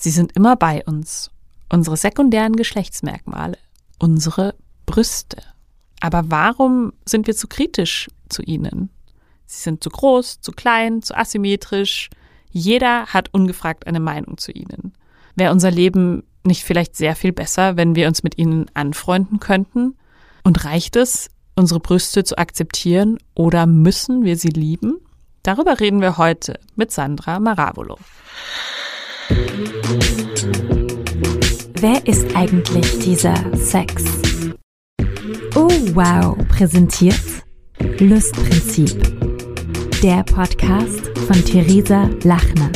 Sie sind immer bei uns. Unsere sekundären Geschlechtsmerkmale. Unsere Brüste. Aber warum sind wir zu kritisch zu ihnen? Sie sind zu groß, zu klein, zu asymmetrisch, jeder hat ungefragt eine Meinung zu ihnen. Wäre unser Leben nicht vielleicht sehr viel besser, wenn wir uns mit ihnen anfreunden könnten? Und reicht es, unsere Brüste zu akzeptieren oder müssen wir sie lieben? Darüber reden wir heute mit Sandra Maravolo. Wer ist eigentlich dieser Sex? Oh wow, präsentiert Lustprinzip der Podcast von Theresa Lachner.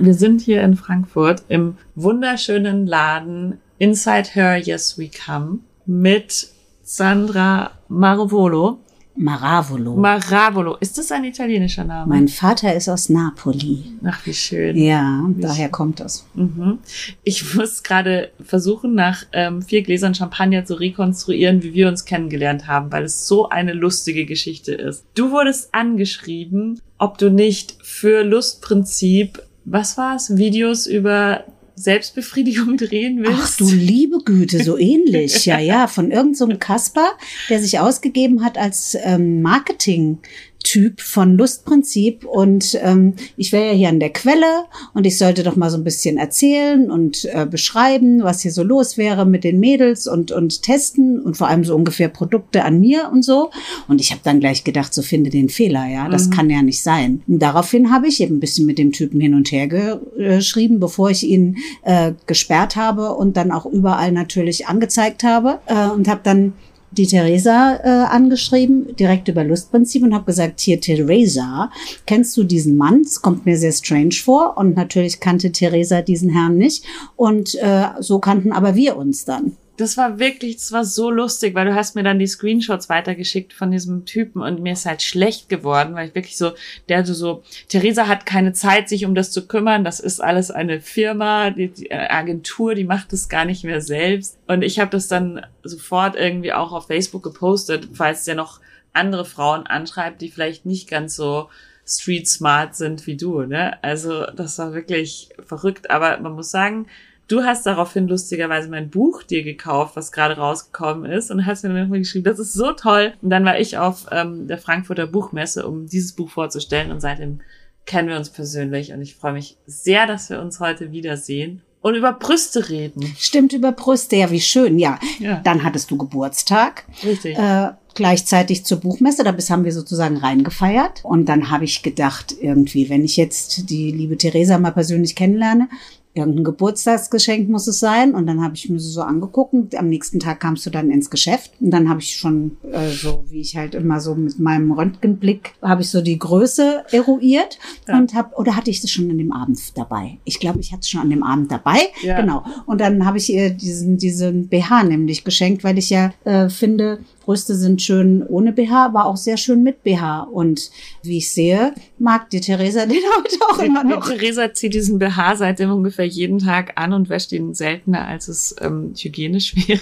Wir sind hier in Frankfurt im wunderschönen Laden Inside Her Yes We Come mit Sandra Marovolo. Maravolo. Maravolo. Ist das ein italienischer Name? Mein Vater ist aus Napoli. Ach, wie schön. Ja, wie daher schön. kommt das. Mhm. Ich muss gerade versuchen, nach ähm, vier Gläsern Champagner zu rekonstruieren, wie wir uns kennengelernt haben, weil es so eine lustige Geschichte ist. Du wurdest angeschrieben, ob du nicht für Lustprinzip, was war's, Videos über Selbstbefriedigung drehen willst. Ach du liebe Güte, so ähnlich. Ja, ja, von irgendeinem so Kasper, der sich ausgegeben hat als ähm, Marketing Typ von Lustprinzip und ähm, ich wäre ja hier an der Quelle und ich sollte doch mal so ein bisschen erzählen und äh, beschreiben, was hier so los wäre mit den Mädels und und testen und vor allem so ungefähr Produkte an mir und so und ich habe dann gleich gedacht, so finde den Fehler, ja, das mhm. kann ja nicht sein. Und daraufhin habe ich eben ein bisschen mit dem Typen hin und her geschrieben, bevor ich ihn äh, gesperrt habe und dann auch überall natürlich angezeigt habe äh, und habe dann die Theresa äh, angeschrieben, direkt über Lustprinzip und habe gesagt, hier Theresa, kennst du diesen Mann? Es kommt mir sehr strange vor und natürlich kannte Theresa diesen Herrn nicht und äh, so kannten aber wir uns dann das war wirklich, das war so lustig, weil du hast mir dann die Screenshots weitergeschickt von diesem Typen und mir ist halt schlecht geworden, weil ich wirklich so, der so, so, Theresa hat keine Zeit, sich um das zu kümmern, das ist alles eine Firma, die, die Agentur, die macht das gar nicht mehr selbst. Und ich habe das dann sofort irgendwie auch auf Facebook gepostet, falls der noch andere Frauen anschreibt, die vielleicht nicht ganz so street smart sind wie du, ne? Also, das war wirklich verrückt, aber man muss sagen, Du hast daraufhin lustigerweise mein Buch dir gekauft, was gerade rausgekommen ist, und hast mir dann nochmal geschrieben, das ist so toll. Und dann war ich auf ähm, der Frankfurter Buchmesse, um dieses Buch vorzustellen, und seitdem kennen wir uns persönlich. Und ich freue mich sehr, dass wir uns heute wiedersehen und über Brüste reden. Stimmt, über Brüste, ja, wie schön, ja. ja. Dann hattest du Geburtstag. Richtig. Äh, gleichzeitig zur Buchmesse, da bis haben wir sozusagen reingefeiert. Und dann habe ich gedacht, irgendwie, wenn ich jetzt die liebe Theresa mal persönlich kennenlerne, irgendein Geburtstagsgeschenk muss es sein. Und dann habe ich mir so angeguckt und am nächsten Tag kamst du dann ins Geschäft. Und dann habe ich schon, äh, so wie ich halt immer so mit meinem Röntgenblick, habe ich so die Größe eruiert ja. und habe, oder hatte ich das schon an dem Abend dabei? Ich glaube, ich hatte es schon an dem Abend dabei. Ja. Genau. Und dann habe ich ihr diesen, diesen BH nämlich geschenkt, weil ich ja äh, finde, Brüste sind schön ohne BH, aber auch sehr schön mit BH. Und wie ich sehe, mag die Theresa den heute auch immer noch. Die Theresa zieht diesen BH seitdem ungefähr jeden Tag an und wäscht ihn seltener, als es ähm, hygienisch wäre.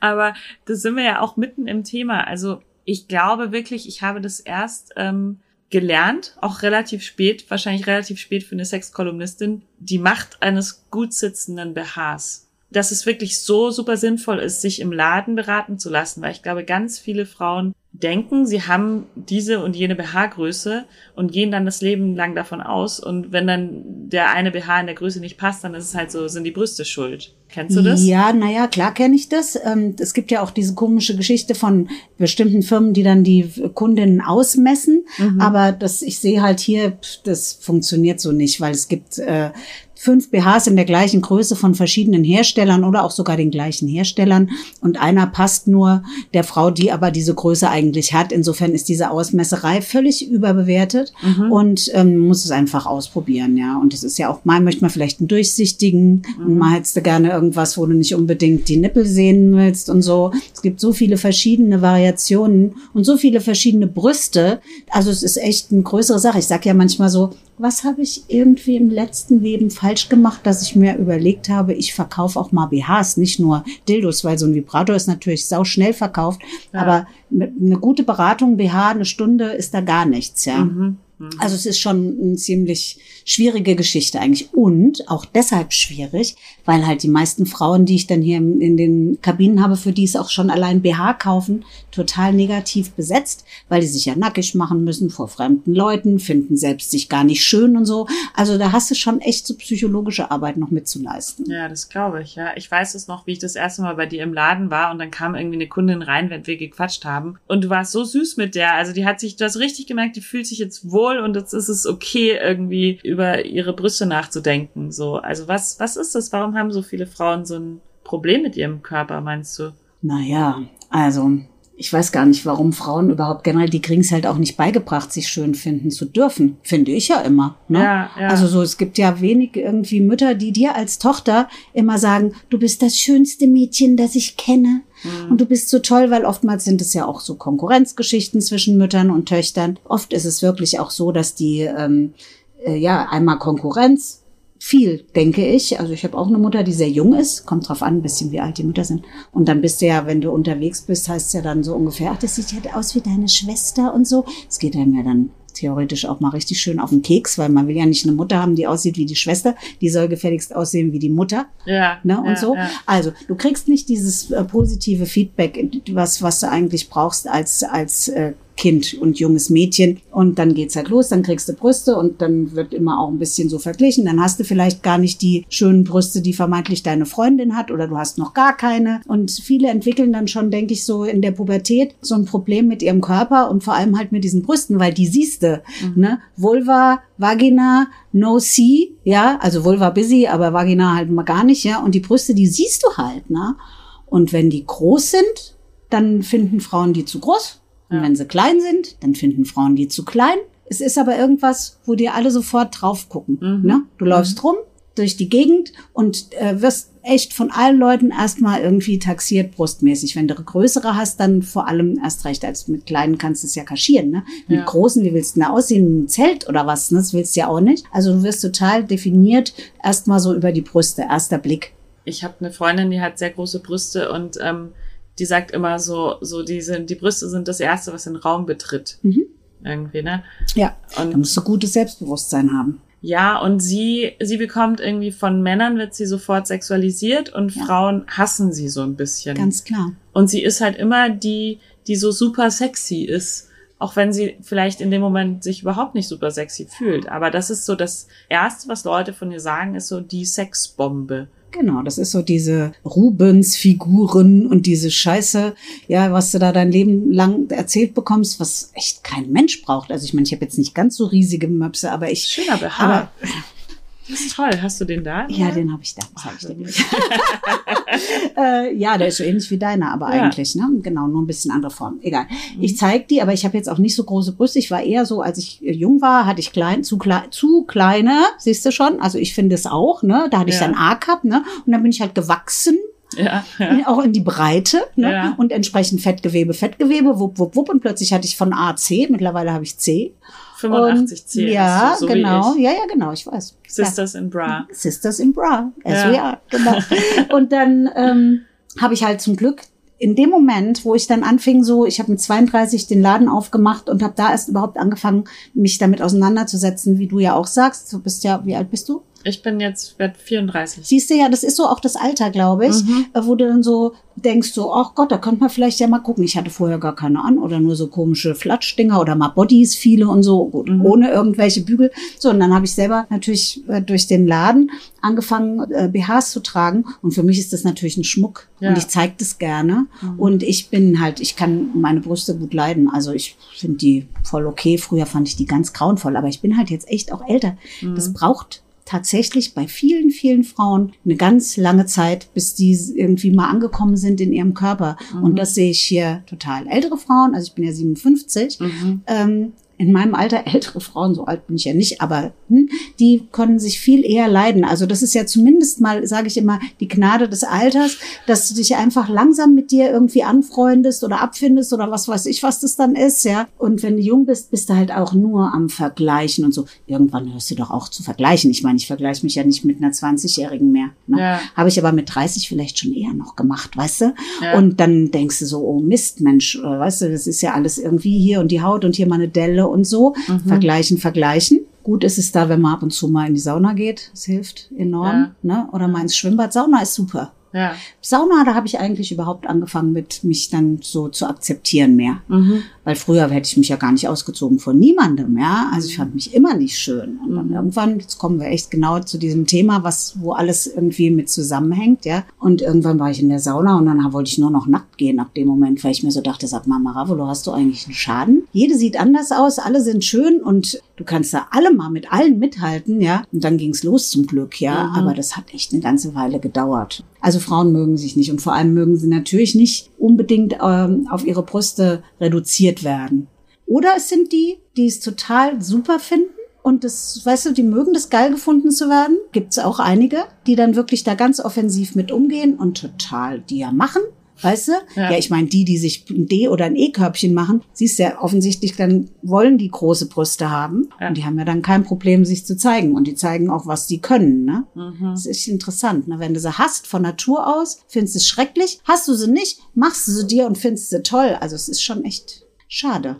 aber da sind wir ja auch mitten im Thema. Also ich glaube wirklich, ich habe das erst ähm, gelernt, auch relativ spät, wahrscheinlich relativ spät für eine Sexkolumnistin, die Macht eines gut sitzenden BHs. Dass es wirklich so super sinnvoll ist, sich im Laden beraten zu lassen, weil ich glaube, ganz viele Frauen denken, sie haben diese und jene BH-Größe und gehen dann das Leben lang davon aus. Und wenn dann der eine BH in der Größe nicht passt, dann ist es halt so, sind die Brüste schuld. Kennst du das? Ja, naja, klar kenne ich das. Ähm, es gibt ja auch diese komische Geschichte von bestimmten Firmen, die dann die Kundinnen ausmessen. Mhm. Aber das, ich sehe halt hier, das funktioniert so nicht, weil es gibt äh, fünf BHs in der gleichen Größe von verschiedenen Herstellern oder auch sogar den gleichen Herstellern und einer passt nur der Frau, die aber diese Größe eigentlich hat. Insofern ist diese Ausmesserei völlig überbewertet Mhm. und ähm, muss es einfach ausprobieren, ja. Und es ist ja auch mal möchte man vielleicht einen durchsichtigen und mal hättest du gerne irgendwas, wo du nicht unbedingt die Nippel sehen willst und so. Es gibt so viele verschiedene Variationen und so viele verschiedene Brüste. Also es ist echt eine größere Sache. Ich sag ja manchmal so, was habe ich irgendwie im letzten Leben falsch gemacht, dass ich mir überlegt habe, ich verkaufe auch mal BHs, nicht nur Dildos, weil so ein Vibrator ist natürlich sau schnell verkauft, Ja. aber eine gute Beratung, BH, eine Stunde ist da gar nichts, ja. Mhm. Also es ist schon eine ziemlich schwierige Geschichte eigentlich und auch deshalb schwierig, weil halt die meisten Frauen, die ich dann hier in den Kabinen habe, für die es auch schon allein BH kaufen, total negativ besetzt, weil die sich ja nackig machen müssen vor fremden Leuten, finden selbst sich gar nicht schön und so. Also da hast du schon echt so psychologische Arbeit noch mitzuleisten. Ja, das glaube ich, ja. Ich weiß es noch, wie ich das erste Mal bei dir im Laden war und dann kam irgendwie eine Kundin rein, während wir gequatscht haben. Und du warst so süß mit der. Also die hat sich, du hast richtig gemerkt, die fühlt sich jetzt wohl und jetzt ist es okay, irgendwie über ihre Brüste nachzudenken. So, also was, was ist das? Warum haben so viele Frauen so ein Problem mit ihrem Körper, meinst du? Naja, also ich weiß gar nicht, warum Frauen überhaupt generell, die kriegen es halt auch nicht beigebracht, sich schön finden zu dürfen. Finde ich ja immer. Ne? Ja, ja. Also so, es gibt ja wenig irgendwie Mütter, die dir als Tochter immer sagen, du bist das schönste Mädchen, das ich kenne. Mhm. Und du bist so toll, weil oftmals sind es ja auch so Konkurrenzgeschichten zwischen Müttern und Töchtern. Oft ist es wirklich auch so, dass die, ähm, äh, ja, einmal Konkurrenz, viel, denke ich. Also ich habe auch eine Mutter, die sehr jung ist. Kommt drauf an, ein bisschen, wie alt die Mütter sind. Und dann bist du ja, wenn du unterwegs bist, heißt es ja dann so ungefähr, ach, das sieht ja aus wie deine Schwester und so. Es geht einem ja dann theoretisch auch mal richtig schön auf den Keks, weil man will ja nicht eine Mutter haben, die aussieht wie die Schwester. Die soll gefälligst aussehen wie die Mutter. Ja. Ne, und ja, so. Ja. Also, du kriegst nicht dieses äh, positive Feedback, was, was du eigentlich brauchst als, als äh, Kind und junges Mädchen. Und dann geht's halt los, dann kriegst du Brüste und dann wird immer auch ein bisschen so verglichen. Dann hast du vielleicht gar nicht die schönen Brüste, die vermeintlich deine Freundin hat oder du hast noch gar keine. Und viele entwickeln dann schon, denke ich, so in der Pubertät so ein Problem mit ihrem Körper und vor allem halt mit diesen Brüsten, weil die siehst du, ne? Vulva, Vagina, No C, ja, also Vulva busy, aber Vagina halt mal gar nicht, ja. Und die Brüste, die siehst du halt, ne? Und wenn die groß sind, dann finden Frauen die zu groß. Und Ja. wenn sie klein sind, dann finden Frauen die zu klein. Es ist aber irgendwas, wo dir alle sofort drauf gucken. Mhm. Ne? Du läufst rum durch die Gegend und äh, wirst echt von allen Leuten erstmal irgendwie taxiert brustmäßig. Wenn du eine größere hast, dann vor allem erst recht. Als mit kleinen kannst du es ja kaschieren. Ne? Mit Ja. großen, wie willst du denn aussehen? Ein Zelt oder was? Ne? Das willst du ja auch nicht. Also du wirst total definiert erstmal so über die Brüste. Erster Blick. ich habe eine Freundin, die hat sehr große Brüste und ähm, die sagt immer so, so die sind, die Brüste sind das erste, was den Raum betritt. Mhm. Irgendwie, ne? Ja, da Und musst du gutes Selbstbewusstsein haben. ja, und sie, sie bekommt irgendwie von Männern wird sie sofort sexualisiert und Ja. Frauen hassen sie so ein bisschen. Ganz klar. Und sie ist halt immer die, die so super sexy ist. Auch wenn sie vielleicht in dem Moment sich überhaupt nicht super sexy fühlt. Aber das ist so das Erste, was Leute von ihr sagen, ist so die Sexbombe. Genau, das ist so diese Rubens-Figuren und diese Scheiße, ja, was du da dein Leben lang erzählt bekommst, was echt kein Mensch braucht. Also ich meine, ich habe jetzt nicht ganz so riesige Möpse, aber ich. Schöner BH. Aber das ist toll. Hast du den da? ja, den habe ich da. Das hab ich nicht. äh, ja, der ist so ähnlich wie deiner, aber Ja. eigentlich, ne? Genau, nur ein bisschen andere Form. Egal. Ich zeig die, aber ich habe jetzt auch nicht so große Brüste. Ich war eher so, als ich äh, jung war, hatte ich klein, zu, klein, zu kleine, siehst du schon. Also ich finde es auch, ne? Da hatte ich Ja. dann A-Cup, ne? Und dann bin ich halt gewachsen Ja, ja. auch in die Breite ne? Ja. und entsprechend Fettgewebe, Fettgewebe, wupp, wupp, wupp. Und plötzlich hatte ich von A C, mittlerweile habe ich C. 85 und. Ja, du, so genau. Wie Ja, ja, genau, ich weiß. Sisters in Bra. Ja. Sisters in Bra, as Ja. we are, genau. und dann ähm, habe ich halt zum Glück in dem Moment, wo ich dann anfing, so, ich habe mit 32 den Laden aufgemacht und habe da erst überhaupt angefangen, mich damit auseinanderzusetzen, wie du ja auch sagst. Du bist ja, wie alt bist du? Ich bin jetzt werd 34. Siehst du ja, das ist so auch das Alter, glaube ich, Mhm. äh, wo du dann so denkst, so, ach Gott, da könnte man vielleicht ja mal gucken. Ich hatte vorher gar keine an oder nur so komische Flatschdinger oder mal Bodies, viele und so, gut, Mhm. ohne irgendwelche Bügel. So, und dann habe ich selber natürlich äh, durch den Laden angefangen, äh, BHs zu tragen. Und für mich ist das natürlich ein Schmuck. Ja. Und ich zeige das gerne. Mhm. Und ich bin halt, ich kann meine Brüste gut leiden. Also ich finde die voll okay. Früher fand ich die ganz grauenvoll, aber ich bin halt jetzt echt auch älter. Mhm. Das braucht tatsächlich bei vielen, vielen Frauen eine ganz lange Zeit, bis die irgendwie mal angekommen sind in ihrem Körper. Mhm. Und das sehe ich hier total. Ältere Frauen, also ich bin ja 57, Mhm. ähm, in meinem Alter ältere Frauen, so alt bin ich ja nicht, aber hm, die können sich viel eher leiden. Also das ist ja zumindest mal, sage ich immer, die Gnade des Alters, dass du dich einfach langsam mit dir irgendwie anfreundest oder abfindest oder was weiß ich, was das dann ist, ja. Und wenn du jung bist, bist du halt auch nur am Vergleichen und so. Irgendwann hörst du doch auch zu vergleichen. Ich meine, ich vergleiche mich ja nicht mit einer 20-Jährigen mehr. Ne? Ja. Habe ich aber mit 30 vielleicht schon eher noch gemacht, weißt du? Ja. Und dann denkst du so, oh Mist, Mensch, äh, weißt du, das ist ja alles irgendwie hier und die Haut und hier mal eine Delle und so. Mhm. Vergleichen, vergleichen. Gut ist es da, wenn man ab und zu mal in die Sauna geht. Das hilft enorm. Ne? Oder mal ins Schwimmbad. Sauna ist super. Ja. Sauna, da habe ich eigentlich überhaupt angefangen mit, mich dann so zu akzeptieren mehr. Mhm. Weil früher hätte ich mich ja gar nicht ausgezogen von niemandem, ja. Also ich fand mich immer nicht schön. Und dann Mhm. irgendwann, jetzt kommen wir echt genau zu diesem Thema, was, wo alles irgendwie mit zusammenhängt, ja. Und irgendwann war ich in der Sauna und dann wollte ich nur noch nackt gehen ab dem Moment, weil ich mir so dachte, sag mal, Maravolo, hast du eigentlich einen Schaden? Jede sieht anders aus, alle sind schön und du kannst da alle mal mit allen mithalten, ja. Und dann ging's los zum Glück, ja. Mhm. Aber das hat echt eine ganze Weile gedauert. Also Frauen mögen sich nicht und vor allem mögen sie natürlich nicht unbedingt ähm, auf ihre Brüste reduziert werden. Oder es sind die, die es total super finden und das, weißt du, die mögen das geil gefunden zu werden. Gibt's auch einige, die dann wirklich da ganz offensiv mit umgehen und total die ja machen. Weißt du? Ja, Ja. ich meine, die, die sich ein D- oder ein E-Körbchen machen, siehst du ja offensichtlich, dann wollen die große Brüste haben. Ja. Und die haben ja dann kein Problem, sich zu zeigen. Und die zeigen auch, was die können. Ne? Mhm. Das ist interessant. Ne? Wenn du sie hast von Natur aus, findest du es schrecklich. Hast du sie nicht, machst du sie dir und findest sie toll. Also es ist schon echt schade.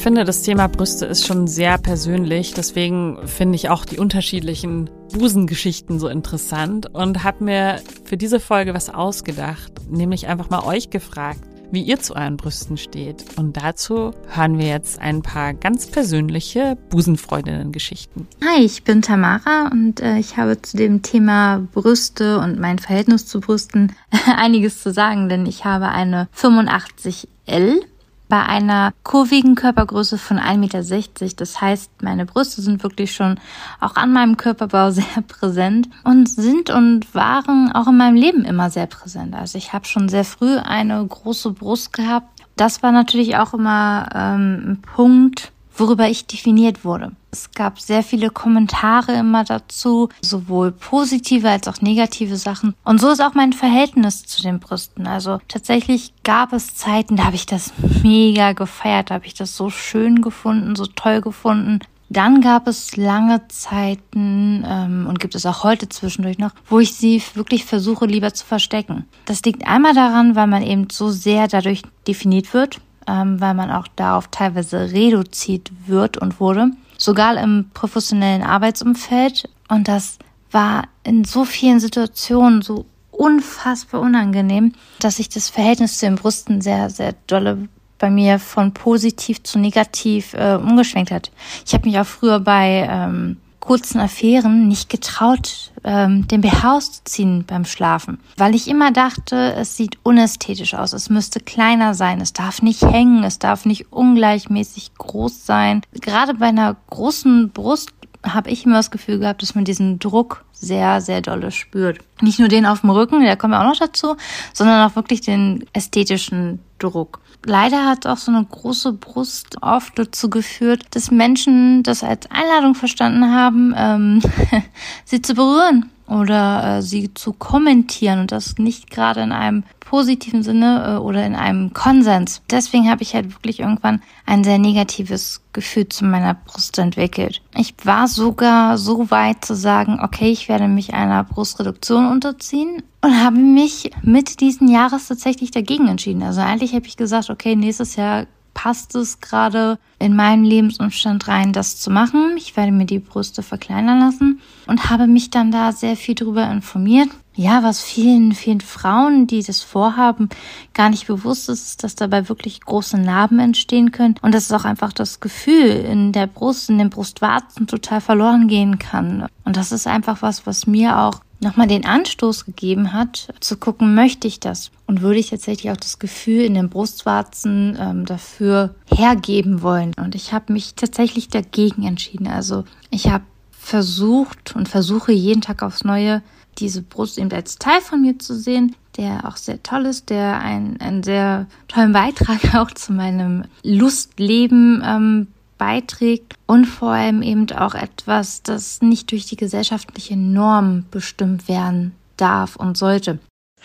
Ich finde, das Thema Brüste ist schon sehr persönlich. Deswegen finde ich auch die unterschiedlichen Busengeschichten so interessant und habe mir für diese Folge was ausgedacht, nämlich einfach mal euch gefragt, wie ihr zu euren Brüsten steht. Und dazu hören wir jetzt ein paar ganz persönliche Busenfreundinnen-Geschichten. Hi, ich bin Tamara und äh, ich habe zu dem Thema Brüste und mein Verhältnis zu Brüsten einiges zu sagen, denn ich habe eine 85L bei einer kurvigen Körpergröße von 1,60 Meter. Das heißt, meine Brüste sind wirklich schon auch an meinem Körperbau sehr präsent und sind und waren auch in meinem Leben immer sehr präsent. Also ich habe schon sehr früh eine große Brust gehabt. Das war natürlich auch immer ähm, ein Punkt, worüber ich definiert wurde. Es gab sehr viele Kommentare immer dazu, sowohl positive als auch negative Sachen. Und so ist auch mein Verhältnis zu den Brüsten. Also tatsächlich gab es Zeiten, da habe ich das mega gefeiert, da habe ich das so schön gefunden, so toll gefunden. Dann gab es lange Zeiten ähm, und gibt es auch heute zwischendurch noch, wo ich sie wirklich versuche lieber zu verstecken. Das liegt einmal daran, weil man eben so sehr dadurch definiert wird, ähm, weil man auch darauf teilweise reduziert wird und wurde, sogar im professionellen Arbeitsumfeld. Und das war in so vielen Situationen so unfassbar unangenehm, dass sich das Verhältnis zu den Brüsten sehr, sehr dolle bei mir von positiv zu negativ äh, umgeschwenkt hat. Ich habe mich auch früher bei ähm, kurzen Affären nicht getraut, ähm, den BH auszuziehen beim Schlafen, weil ich immer dachte, es sieht unästhetisch aus, es müsste kleiner sein, es darf nicht hängen, es darf nicht ungleichmäßig groß sein. Gerade bei einer großen Brust habe ich immer das Gefühl gehabt, dass man diesen Druck sehr, sehr dolle spürt. Nicht nur den auf dem Rücken, der kommt ja auch noch dazu, sondern auch wirklich den ästhetischen Druck. Leider hat auch so eine große Brust oft dazu geführt, dass Menschen das als Einladung verstanden haben, ähm, sie zu berühren oder äh, sie zu kommentieren und das nicht gerade in einem positiven Sinne äh, oder in einem Konsens. Deswegen habe ich halt wirklich irgendwann ein sehr negatives Gefühl zu meiner Brust entwickelt. Ich war sogar so weit zu sagen, okay, ich werde mich einer Brustreduktion unterziehen und habe mich mit diesen Jahres tatsächlich dagegen entschieden. Also eigentlich habe ich gesagt, okay, nächstes Jahr passt es gerade in meinen Lebensumstand rein, das zu machen. Ich werde mir die Brüste verkleinern lassen und habe mich dann da sehr viel darüber informiert. Ja, was vielen, vielen Frauen, die das vorhaben, gar nicht bewusst ist, dass dabei wirklich große Narben entstehen können und dass auch einfach das Gefühl in der Brust, in den Brustwarzen total verloren gehen kann. Und das ist einfach was, was mir auch nochmal den Anstoß gegeben hat, zu gucken, möchte ich das? Und würde ich tatsächlich auch das Gefühl in den Brustwarzen ähm, dafür hergeben wollen? Und ich habe mich tatsächlich dagegen entschieden. Also ich habe versucht und versuche jeden Tag aufs Neue, diese Brust eben als Teil von mir zu sehen, der auch sehr toll ist, der einen, einen sehr tollen Beitrag auch zu meinem Lustleben ähm, beiträgt und vor allem eben auch etwas, das nicht durch die gesellschaftliche Norm bestimmt werden darf und sollte.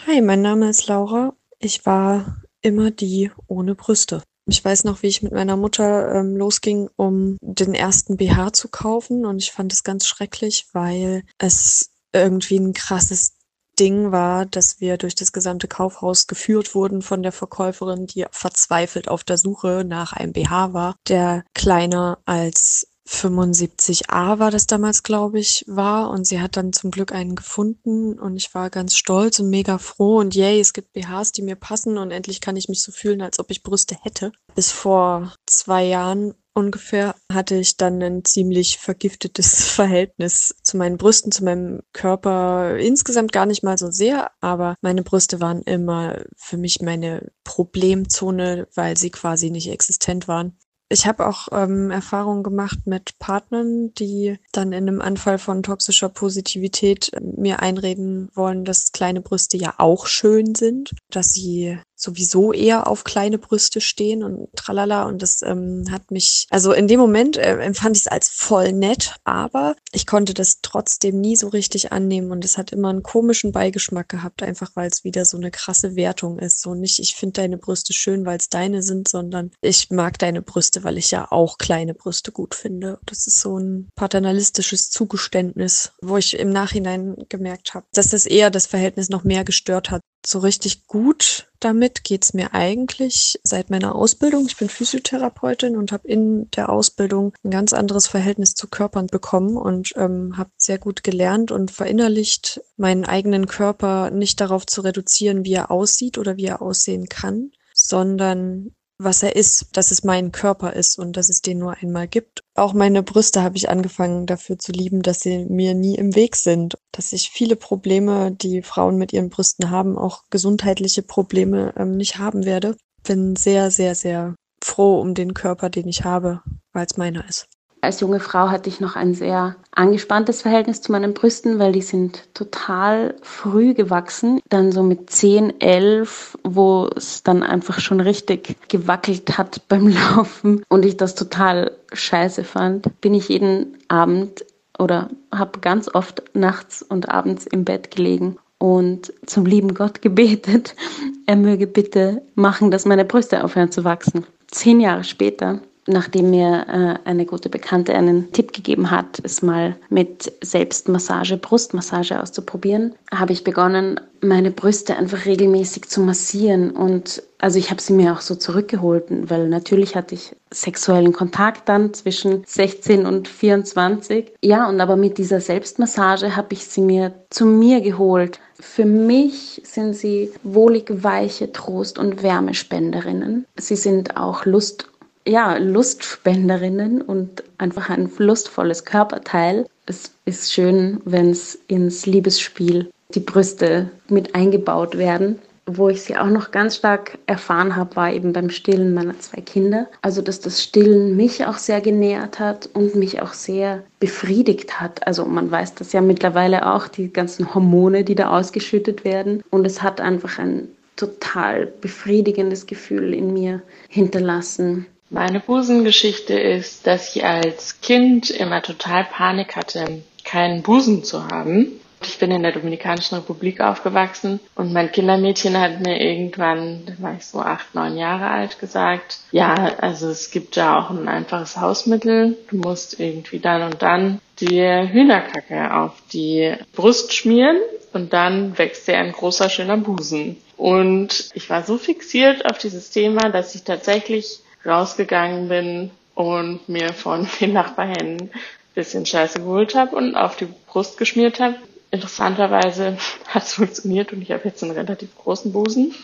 Hi, mein Name ist Laura. Ich war immer die ohne Brüste. Ich weiß noch, wie ich mit meiner Mutter ähm, losging, um den ersten BH zu kaufen. Und ich fand es ganz schrecklich, weil es irgendwie ein krasses Ding war, dass wir durch das gesamte Kaufhaus geführt wurden von der Verkäuferin, die verzweifelt auf der Suche nach einem BH war, der kleiner als 75a war das damals, glaube ich, war. Und sie hat dann zum Glück einen gefunden und ich war ganz stolz und mega froh und yay, es gibt BHs, die mir passen und endlich kann ich mich so fühlen, als ob ich Brüste hätte. Bis vor zwei Jahren ungefähr hatte ich dann ein ziemlich vergiftetes Verhältnis zu meinen Brüsten, zu meinem Körper. Insgesamt gar nicht mal so sehr, aber meine Brüste waren immer für mich meine Problemzone, weil sie quasi nicht existent waren. Ich habe auch ähm, Erfahrungen gemacht mit Partnern, die dann in einem Anfall von toxischer Positivität äh, mir einreden wollen, dass kleine Brüste ja auch schön sind, dass sie sowieso eher auf kleine Brüste stehen und tralala. Und das ähm, hat mich, also in dem Moment äh, empfand ich es als voll nett, aber ich konnte das trotzdem nie so richtig annehmen und es hat immer einen komischen Beigeschmack gehabt, einfach weil es wieder so eine krasse Wertung ist. So nicht, ich finde deine Brüste schön, weil es deine sind, sondern ich mag deine Brüste, weil ich ja auch kleine Brüste gut finde. Das ist so ein paternalistisches Zugeständnis, wo ich im Nachhinein gemerkt habe, dass das eher das Verhältnis noch mehr gestört hat so richtig gut damit geht's mir eigentlich seit meiner Ausbildung. Ich bin Physiotherapeutin und habe in der Ausbildung ein ganz anderes Verhältnis zu Körpern bekommen und ähm, habe sehr gut gelernt und verinnerlicht, meinen eigenen Körper nicht darauf zu reduzieren, wie er aussieht oder wie er aussehen kann, sondern was er ist, dass es mein Körper ist und dass es den nur einmal gibt. Auch meine Brüste habe ich angefangen dafür zu lieben, dass sie mir nie im Weg sind, dass ich viele Probleme, die Frauen mit ihren Brüsten haben, auch gesundheitliche Probleme ähm, nicht haben werde. Bin sehr, sehr, sehr froh um den Körper, den ich habe, weil es meiner ist. Als junge Frau hatte ich noch ein sehr angespanntes Verhältnis zu meinen Brüsten, weil die sind total früh gewachsen. Dann so mit 10, 11, wo es dann einfach schon richtig gewackelt hat beim Laufen und ich das total scheiße fand, bin ich jeden Abend oder habe ganz oft nachts und abends im Bett gelegen und zum lieben Gott gebetet, er möge bitte machen, dass meine Brüste aufhören zu wachsen. Zehn Jahre später nachdem mir äh, eine gute Bekannte einen Tipp gegeben hat, es mal mit Selbstmassage, Brustmassage auszuprobieren, habe ich begonnen, meine Brüste einfach regelmäßig zu massieren. Und also ich habe sie mir auch so zurückgeholt, weil natürlich hatte ich sexuellen Kontakt dann zwischen 16 und 24. Ja, und aber mit dieser Selbstmassage habe ich sie mir zu mir geholt. Für mich sind sie wohlig weiche Trost- und Wärmespenderinnen. Sie sind auch Lust ja, Lustspenderinnen und einfach ein lustvolles Körperteil. Es ist schön, wenn es ins Liebesspiel die Brüste mit eingebaut werden. Wo ich sie auch noch ganz stark erfahren habe, war eben beim Stillen meiner zwei Kinder. Also, dass das Stillen mich auch sehr genährt hat und mich auch sehr befriedigt hat. Also, man weiß das ja mittlerweile auch, die ganzen Hormone, die da ausgeschüttet werden. Und es hat einfach ein total befriedigendes Gefühl in mir hinterlassen. Meine Busengeschichte ist, dass ich als Kind immer total Panik hatte, keinen Busen zu haben. Ich bin in der Dominikanischen Republik aufgewachsen und mein Kindermädchen hat mir irgendwann, da war ich so acht, neun Jahre alt, gesagt, ja, also es gibt ja auch ein einfaches Hausmittel. Du musst irgendwie dann und dann die Hühnerkacke auf die Brust schmieren und dann wächst dir ein großer, schöner Busen. Und ich war so fixiert auf dieses Thema, dass ich tatsächlich rausgegangen bin und mir von den Nachbarhänden bisschen Scheiße geholt habe und auf die Brust geschmiert habe. Interessanterweise hat es funktioniert und ich habe jetzt einen relativ großen Busen.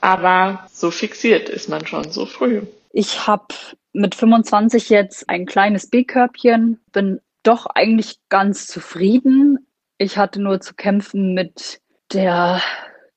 Aber so fixiert ist man schon so früh. Ich habe mit 25 jetzt ein kleines B-Körbchen, bin doch eigentlich ganz zufrieden. Ich hatte nur zu kämpfen mit der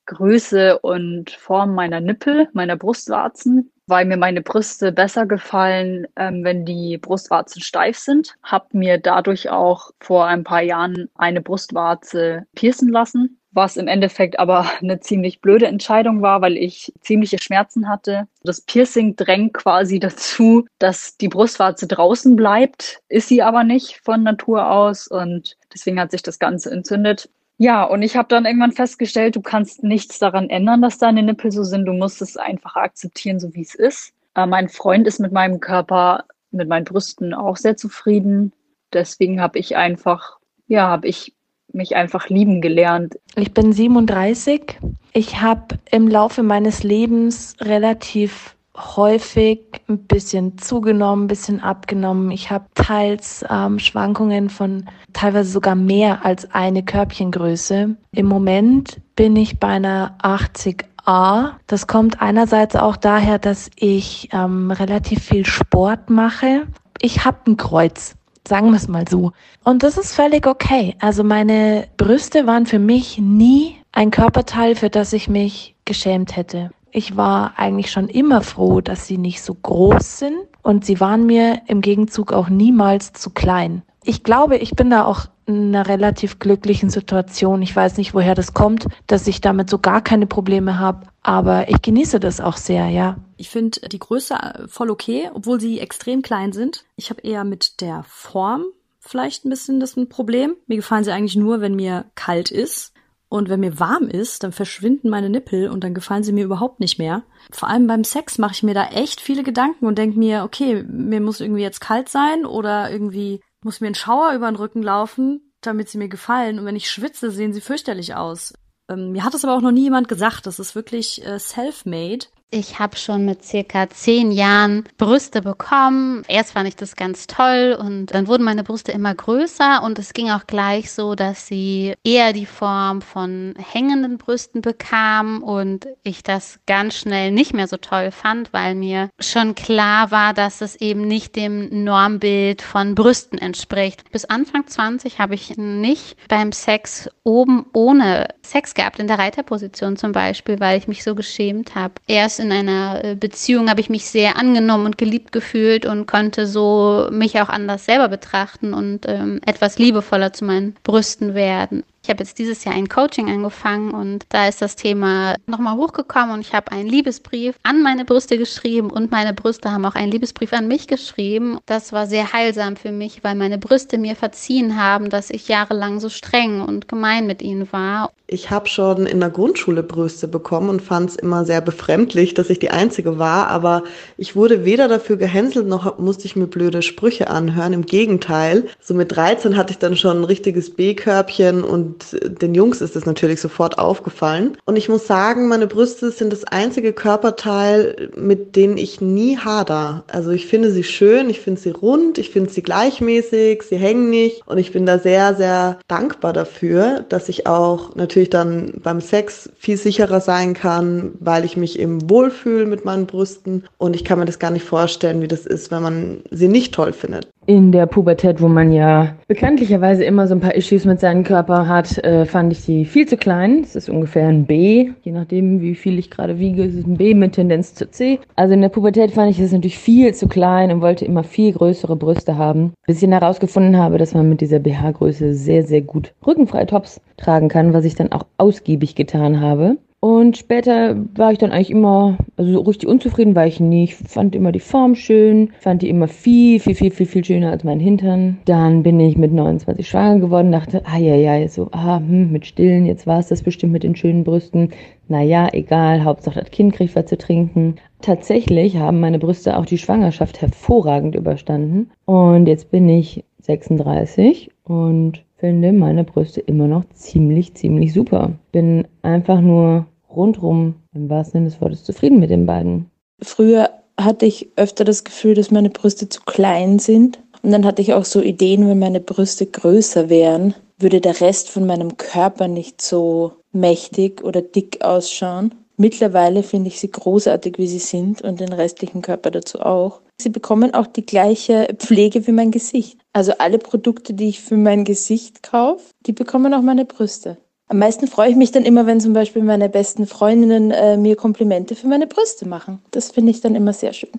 Größe und Form meiner Nippel, meiner Brustwarzen weil mir meine Brüste besser gefallen, ähm, wenn die Brustwarzen steif sind. Hab mir dadurch auch vor ein paar Jahren eine Brustwarze piercen lassen, was im Endeffekt aber eine ziemlich blöde Entscheidung war, weil ich ziemliche Schmerzen hatte. Das Piercing drängt quasi dazu, dass die Brustwarze draußen bleibt, ist sie aber nicht von Natur aus und deswegen hat sich das Ganze entzündet. Ja, und ich habe dann irgendwann festgestellt, du kannst nichts daran ändern, dass deine Nippel so sind. Du musst es einfach akzeptieren, so wie es ist. Äh, mein Freund ist mit meinem Körper, mit meinen Brüsten auch sehr zufrieden. Deswegen habe ich einfach, ja, habe ich mich einfach lieben gelernt. Ich bin 37. Ich habe im Laufe meines Lebens relativ häufig ein bisschen zugenommen, ein bisschen abgenommen. Ich habe teils ähm, Schwankungen von teilweise sogar mehr als eine Körbchengröße. Im Moment bin ich bei einer 80a. Das kommt einerseits auch daher, dass ich ähm, relativ viel Sport mache. Ich habe ein Kreuz. Sagen wir es mal so. Und das ist völlig okay. Also meine Brüste waren für mich nie ein Körperteil, für das ich mich geschämt hätte. Ich war eigentlich schon immer froh, dass sie nicht so groß sind und sie waren mir im Gegenzug auch niemals zu klein. Ich glaube, ich bin da auch in einer relativ glücklichen Situation. Ich weiß nicht, woher das kommt, dass ich damit so gar keine Probleme habe, aber ich genieße das auch sehr, ja. Ich finde die Größe voll okay, obwohl sie extrem klein sind. Ich habe eher mit der Form vielleicht ein bisschen das ein Problem. Mir gefallen sie eigentlich nur, wenn mir kalt ist. Und wenn mir warm ist, dann verschwinden meine Nippel und dann gefallen sie mir überhaupt nicht mehr. Vor allem beim Sex mache ich mir da echt viele Gedanken und denke mir, okay, mir muss irgendwie jetzt kalt sein oder irgendwie muss mir ein Schauer über den Rücken laufen, damit sie mir gefallen. Und wenn ich schwitze, sehen sie fürchterlich aus. Ähm, mir hat es aber auch noch nie jemand gesagt. Das ist wirklich äh, self-made. Ich habe schon mit circa zehn Jahren Brüste bekommen. Erst fand ich das ganz toll und dann wurden meine Brüste immer größer und es ging auch gleich so, dass sie eher die Form von hängenden Brüsten bekamen und ich das ganz schnell nicht mehr so toll fand, weil mir schon klar war, dass es eben nicht dem Normbild von Brüsten entspricht. Bis Anfang 20 habe ich nicht beim Sex oben ohne Sex gehabt, in der Reiterposition zum Beispiel, weil ich mich so geschämt habe. Erst in einer äh, Beziehung habe ich mich sehr angenommen und geliebt gefühlt und konnte so mich auch anders selber betrachten und ähm, etwas liebevoller zu meinen Brüsten werden. Ich habe jetzt dieses Jahr ein Coaching angefangen und da ist das Thema nochmal hochgekommen und ich habe einen Liebesbrief an meine Brüste geschrieben und meine Brüste haben auch einen Liebesbrief an mich geschrieben. Das war sehr heilsam für mich, weil meine Brüste mir verziehen haben, dass ich jahrelang so streng und gemein mit ihnen war. Ich habe schon in der Grundschule Brüste bekommen und fand es immer sehr befremdlich, dass ich die Einzige war, aber ich wurde weder dafür gehänselt noch musste ich mir blöde Sprüche anhören. Im Gegenteil, so mit 13 hatte ich dann schon ein richtiges B-Körbchen und und den Jungs ist es natürlich sofort aufgefallen. Und ich muss sagen, meine Brüste sind das einzige Körperteil, mit dem ich nie hader. Also ich finde sie schön, ich finde sie rund, ich finde sie gleichmäßig, sie hängen nicht. Und ich bin da sehr, sehr dankbar dafür, dass ich auch natürlich dann beim Sex viel sicherer sein kann, weil ich mich eben wohlfühle mit meinen Brüsten. Und ich kann mir das gar nicht vorstellen, wie das ist, wenn man sie nicht toll findet in der Pubertät, wo man ja bekanntlicherweise immer so ein paar Issues mit seinem Körper hat, äh, fand ich sie viel zu klein. Es ist ungefähr ein B, je nachdem, wie viel ich gerade wiege, ist es ein B mit Tendenz zu C. Also in der Pubertät fand ich es natürlich viel zu klein und wollte immer viel größere Brüste haben, bis ich herausgefunden habe, dass man mit dieser BH-Größe sehr, sehr gut rückenfreie Tops tragen kann, was ich dann auch ausgiebig getan habe. Und später war ich dann eigentlich immer, also so richtig unzufrieden war ich nie. Ich fand immer die Form schön, fand die immer viel, viel, viel, viel, viel schöner als mein Hintern. Dann bin ich mit 29 schwanger geworden, dachte, ah ja, ja, so, ah, hm, mit Stillen, jetzt war es das bestimmt mit den schönen Brüsten. Naja, egal, Hauptsache das Kind kriegt was zu trinken. Tatsächlich haben meine Brüste auch die Schwangerschaft hervorragend überstanden. Und jetzt bin ich 36 und finde meine Brüste immer noch ziemlich, ziemlich super. Bin einfach nur rundrum im wahrsten Sinne des Wortes zufrieden mit den beiden. Früher hatte ich öfter das Gefühl, dass meine Brüste zu klein sind. Und dann hatte ich auch so Ideen, wenn meine Brüste größer wären, würde der Rest von meinem Körper nicht so mächtig oder dick ausschauen. Mittlerweile finde ich sie großartig, wie sie sind und den restlichen Körper dazu auch. Sie bekommen auch die gleiche Pflege wie mein Gesicht. Also alle Produkte, die ich für mein Gesicht kaufe, die bekommen auch meine Brüste. Am meisten freue ich mich dann immer, wenn zum Beispiel meine besten Freundinnen äh, mir Komplimente für meine Brüste machen. Das finde ich dann immer sehr schön.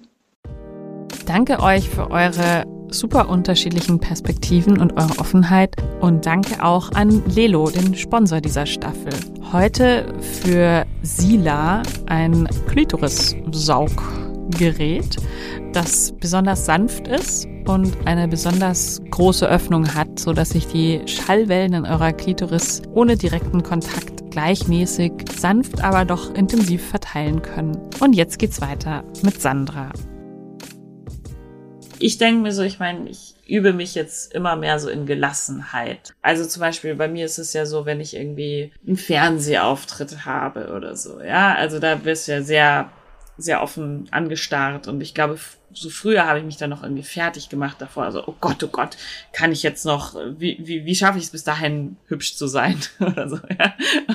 Danke euch für eure super unterschiedlichen Perspektiven und eure Offenheit und danke auch an Lelo, den Sponsor dieser Staffel. Heute für Sila ein Klitoris-Sauggerät, das besonders sanft ist und eine besonders große Öffnung hat, so dass sich die Schallwellen in eurer Klitoris ohne direkten Kontakt gleichmäßig, sanft, aber doch intensiv verteilen können. Und jetzt geht's weiter mit Sandra ich denke mir so, ich meine, ich übe mich jetzt immer mehr so in Gelassenheit. Also zum Beispiel bei mir ist es ja so, wenn ich irgendwie einen Fernsehauftritt habe oder so, ja, also da wirst du ja sehr, sehr offen angestarrt und ich glaube, so früher habe ich mich dann noch irgendwie fertig gemacht davor. Also, oh Gott, oh Gott, kann ich jetzt noch, wie, wie, wie schaffe ich es bis dahin, hübsch zu sein oder so, ja.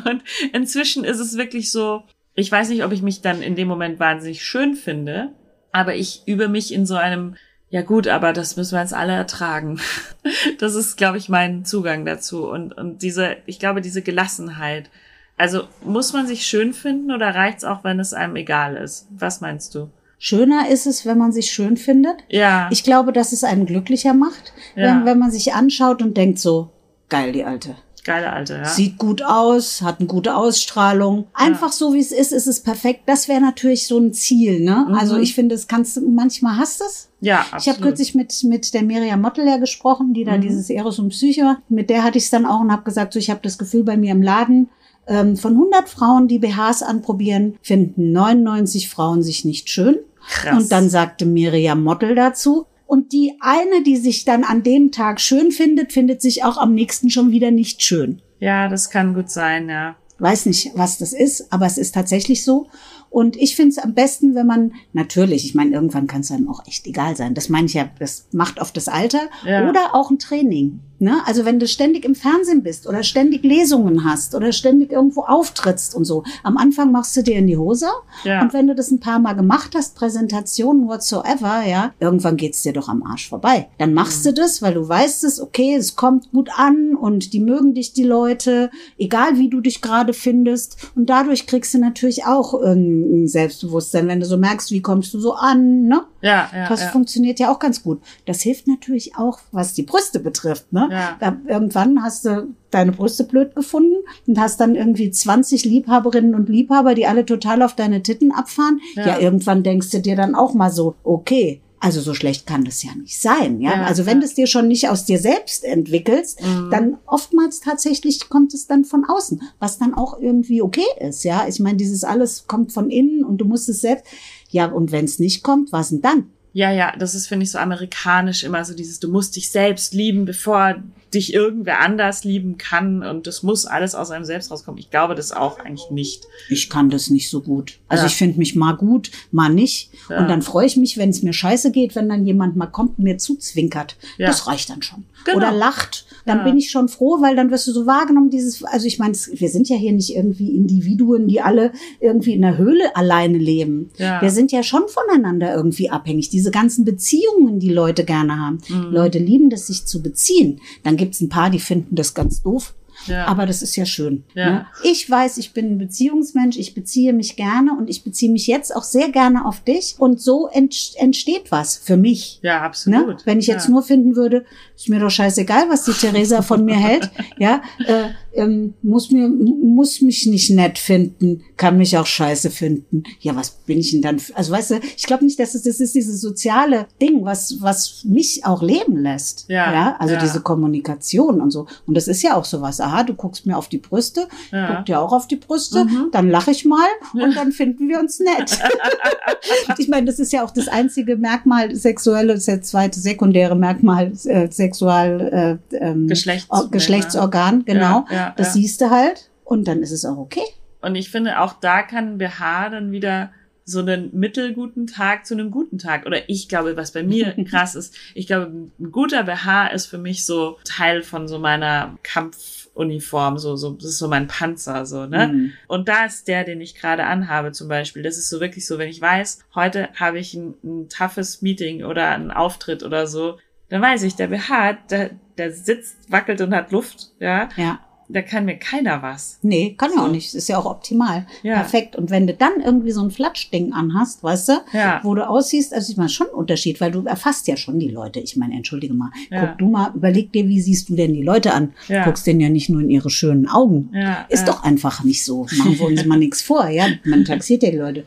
Und inzwischen ist es wirklich so, ich weiß nicht, ob ich mich dann in dem Moment wahnsinnig schön finde, aber ich übe mich in so einem ja gut, aber das müssen wir jetzt alle ertragen. Das ist, glaube ich, mein Zugang dazu. Und, und diese, ich glaube, diese Gelassenheit. Also muss man sich schön finden oder reicht's auch, wenn es einem egal ist? Was meinst du? Schöner ist es, wenn man sich schön findet. Ja. Ich glaube, dass es einen glücklicher macht, Ja. wenn, wenn man sich anschaut und denkt so, geil, die Alte. Geile Alte, ja. Sieht gut aus, hat eine gute Ausstrahlung. Einfach so, wie es ist, ist es perfekt. Das wäre natürlich so ein Ziel, ne? Mhm. Also ich finde, es kannst du, manchmal hast du es. Ja, Ich habe kürzlich mit, mit der Miriam Mottel ja gesprochen, die da Mhm. dieses Eros und Psyche. Mit der hatte ich es dann auch und habe gesagt, so, ich habe das Gefühl bei mir im Laden, ähm, von 100 Frauen, die BHs anprobieren, finden 99 Frauen sich nicht schön. Krass. Und dann sagte Miriam Mottel dazu, und die eine, die sich dann an dem Tag schön findet, findet sich auch am nächsten schon wieder nicht schön. Ja, das kann gut sein, ja. Weiß nicht, was das ist, aber es ist tatsächlich so. Und ich finde es am besten, wenn man, natürlich, ich meine, irgendwann kann es einem auch echt egal sein. Das meine ich ja, das macht oft das Alter Ja. oder auch ein Training. Ne? Also wenn du ständig im Fernsehen bist oder ständig Lesungen hast oder ständig irgendwo auftrittst und so. Am Anfang machst du dir in die Hose Ja. und wenn du das ein paar Mal gemacht hast, Präsentationen whatsoever, ja, irgendwann geht's dir doch am Arsch vorbei. Dann machst Mhm. du das, weil du weißt es, okay, es kommt gut an und die mögen dich, die Leute, egal wie du dich gerade findest. Und dadurch kriegst du natürlich auch irgendein Selbstbewusstsein, wenn du so merkst, wie kommst du so an, ne? Ja, ja, Das ja. funktioniert ja auch ganz gut. Das hilft natürlich auch, was die Brüste betrifft. Ne? Ja. Da, irgendwann hast du deine Brüste blöd gefunden und hast dann irgendwie 20 Liebhaberinnen und Liebhaber, die alle total auf deine Titten abfahren. Ja. Ja, irgendwann denkst du dir dann auch mal so, okay. Also so schlecht kann das ja nicht sein, ja. Ja, also wenn du es dir schon nicht aus dir selbst entwickelst, Mhm. dann oftmals tatsächlich kommt es dann von außen, was dann auch irgendwie okay ist, ja. Ich meine, dieses alles kommt von innen und du musst es selbst. Ja, und wenn es nicht kommt, was denn dann? Ja, ja, das ist, finde ich, so amerikanisch immer so dieses, du musst dich selbst lieben, bevor dich irgendwer anders lieben kann und das muss alles aus einem selbst rauskommen. Ich glaube das auch eigentlich nicht. Ich kann das nicht so gut. Also Ja. ich finde mich mal gut, mal nicht. Ja. Und dann freue ich mich, wenn es mir scheiße geht, wenn dann jemand mal kommt und mir zuzwinkert. Ja. Das reicht dann schon. Genau. Oder lacht. Dann bin ich schon froh, weil dann wirst du so wahrgenommen, dieses, also ich meine, wir sind ja hier nicht irgendwie Individuen, die alle irgendwie in der Höhle alleine leben. Wir sind ja schon voneinander irgendwie abhängig. Diese ganzen Beziehungen, die Leute gerne haben. Mhm. Leute lieben das, sich zu beziehen. Dann gibt's ein paar, die finden das ganz doof. Ja. Aber das ist ja schön. Ja. Ne? Ich weiß, ich bin ein Beziehungsmensch, ich beziehe mich gerne und ich beziehe mich jetzt auch sehr gerne auf dich. Und so ent entsteht was für mich. Ja, absolut. Ne? Wenn ich jetzt ja. nur finden würde, ist mir doch scheißegal, was die Theresa von mir hält, ja, äh, ähm, muss mir, muss mich nicht nett finden, kann mich auch scheiße finden. Ja, was bin ich denn dann? für- Also weißt du, ich glaube nicht, dass es das ist dieses soziale Ding, was was mich auch leben lässt. Ja, ja also ja. diese Kommunikation und so. Und das ist ja auch sowas. Aha, du guckst mir auf die Brüste, Ja. guck dir auch auf die Brüste, Mhm. dann lache ich mal und dann finden wir uns nett. ich meine, das ist ja auch das einzige Merkmal sexuelle, das ist das zweite sekundäre Merkmal äh, sexual äh, ähm, Geschlechts- Or- Geschlechtsorgan, genau. Ja, ja, das siehst du halt und dann ist es auch okay. Und ich finde, auch da kann ein BH dann wieder so einen mittelguten Tag zu einem guten Tag. Oder ich glaube, was bei mir krass ist, ich glaube, ein guter BH ist für mich so Teil von so meiner Kampfuniform, so, so, das ist so mein Panzer, so, ne? Mhm. Und da ist der, den ich gerade anhabe, zum Beispiel. Das ist so wirklich so, wenn ich weiß, heute habe ich ein, ein toughes Meeting oder einen Auftritt oder so, dann weiß ich, der BH, der, der sitzt, wackelt und hat Luft, ja. Ja. Da kann mir keiner was. Nee, kann ja auch nicht. Ist ja auch optimal. Ja. Perfekt. Und wenn du dann irgendwie so ein Flatschding anhast, weißt du, Ja. wo du aussiehst, also ich meine schon ein Unterschied, weil du erfasst ja schon die Leute. Ich meine, entschuldige mal, Ja. guck du mal, überleg dir, wie siehst du denn die Leute an? Ja. Guckst denen ja nicht nur in ihre schönen Augen. Ja, Ist doch einfach nicht so. Machen wir uns mal nichts vor, ja. Man taxiert ja die Leute.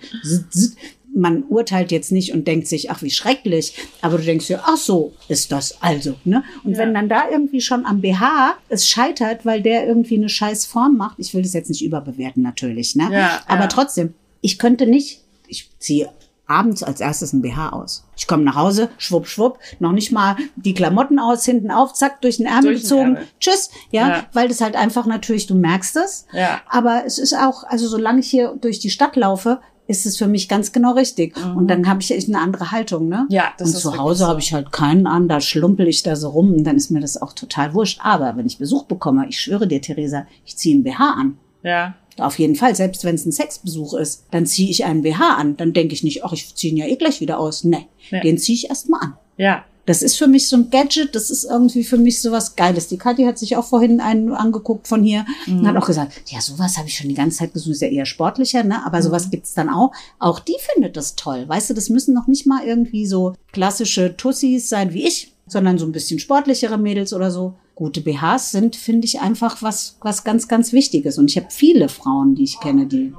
Man urteilt jetzt nicht und denkt sich, ach, wie schrecklich. Aber du denkst dir, ach so ist das also, ne? Und Ja. wenn dann da irgendwie schon am BH es scheitert, weil der irgendwie eine scheiß Form macht, ich will das jetzt nicht überbewerten natürlich, ne? Ja, Aber ja. trotzdem, ich könnte nicht, ich ziehe abends als erstes ein BH aus. Ich komme nach Hause, schwupp, schwupp, noch nicht mal die Klamotten aus, hinten auf, zack, durch den Ärmel Durch den gezogen, Ärmel. tschüss, ja, Ja. weil das halt einfach natürlich, du merkst es, Ja. aber es ist auch, also solange ich hier durch die Stadt laufe, ist es für mich ganz genau richtig. Und dann habe ich echt eine andere Haltung, ne? Mhm. Ja, das und ist zu Hause so. habe ich halt keinen an, da schlumpel ich da so rum und dann ist mir das auch total wurscht. Aber wenn ich Besuch bekomme, ich schwöre dir, Theresa, ich ziehe ein BH an. Ja. Auf jeden Fall, selbst wenn es ein Sexbesuch ist, dann ziehe ich einen BH an. Dann denke ich nicht, ach, ich ziehe ihn ja eh gleich wieder aus. Nee, Ja. den ziehe ich erst mal an. Ja. Das ist für mich so ein Gadget, das ist irgendwie für mich so was Geiles. Die Kathi hat sich auch vorhin einen angeguckt von hier und Mhm. hat auch gesagt, ja, sowas habe ich schon die ganze Zeit gesucht, ist ja eher sportlicher, ne? Aber Mhm. sowas gibt's dann auch. Auch die findet das toll. Weißt du, das müssen noch nicht mal irgendwie so klassische Tussis sein wie ich, sondern so ein bisschen sportlichere Mädels oder so. Gute BHs sind, finde ich, einfach was, was ganz, ganz Wichtiges. Und ich habe viele Frauen, die ich kenne, die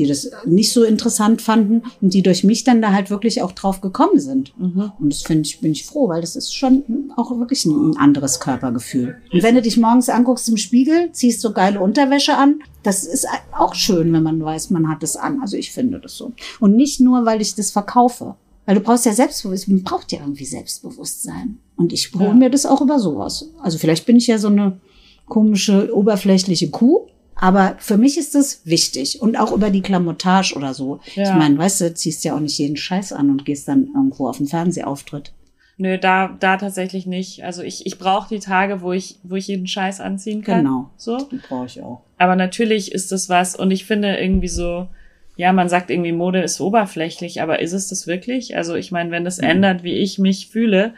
die das nicht so interessant fanden und die durch mich dann da halt wirklich auch drauf gekommen sind. Mhm. Und das finde ich, bin ich froh, weil das ist schon auch wirklich ein, ein anderes Körpergefühl. Und wenn du dich morgens anguckst im Spiegel, ziehst so geile Unterwäsche an, das ist auch schön, wenn man weiß, man hat es an. Also ich finde das so. Und nicht nur, weil ich das verkaufe. Weil du brauchst ja Selbstbewusstsein, man braucht ja irgendwie Selbstbewusstsein. Und ich hole Ja. mir das auch über sowas. Also vielleicht bin ich ja so eine komische, oberflächliche Kuh. Aber für mich ist das wichtig. Und auch über die Klamottage oder so. Ja. Ich meine, weißt du, ziehst ja auch nicht jeden Scheiß an und gehst dann irgendwo auf den Fernsehauftritt. Nö, da, da tatsächlich nicht. Also ich, ich brauche die Tage, wo ich, wo ich jeden Scheiß anziehen kann. Genau. So. Die brauche ich auch. Aber natürlich ist das was, und ich finde irgendwie so, ja, man sagt irgendwie, Mode ist oberflächlich, aber ist es das wirklich? Also ich meine, wenn das Mhm. ändert, wie ich mich fühle,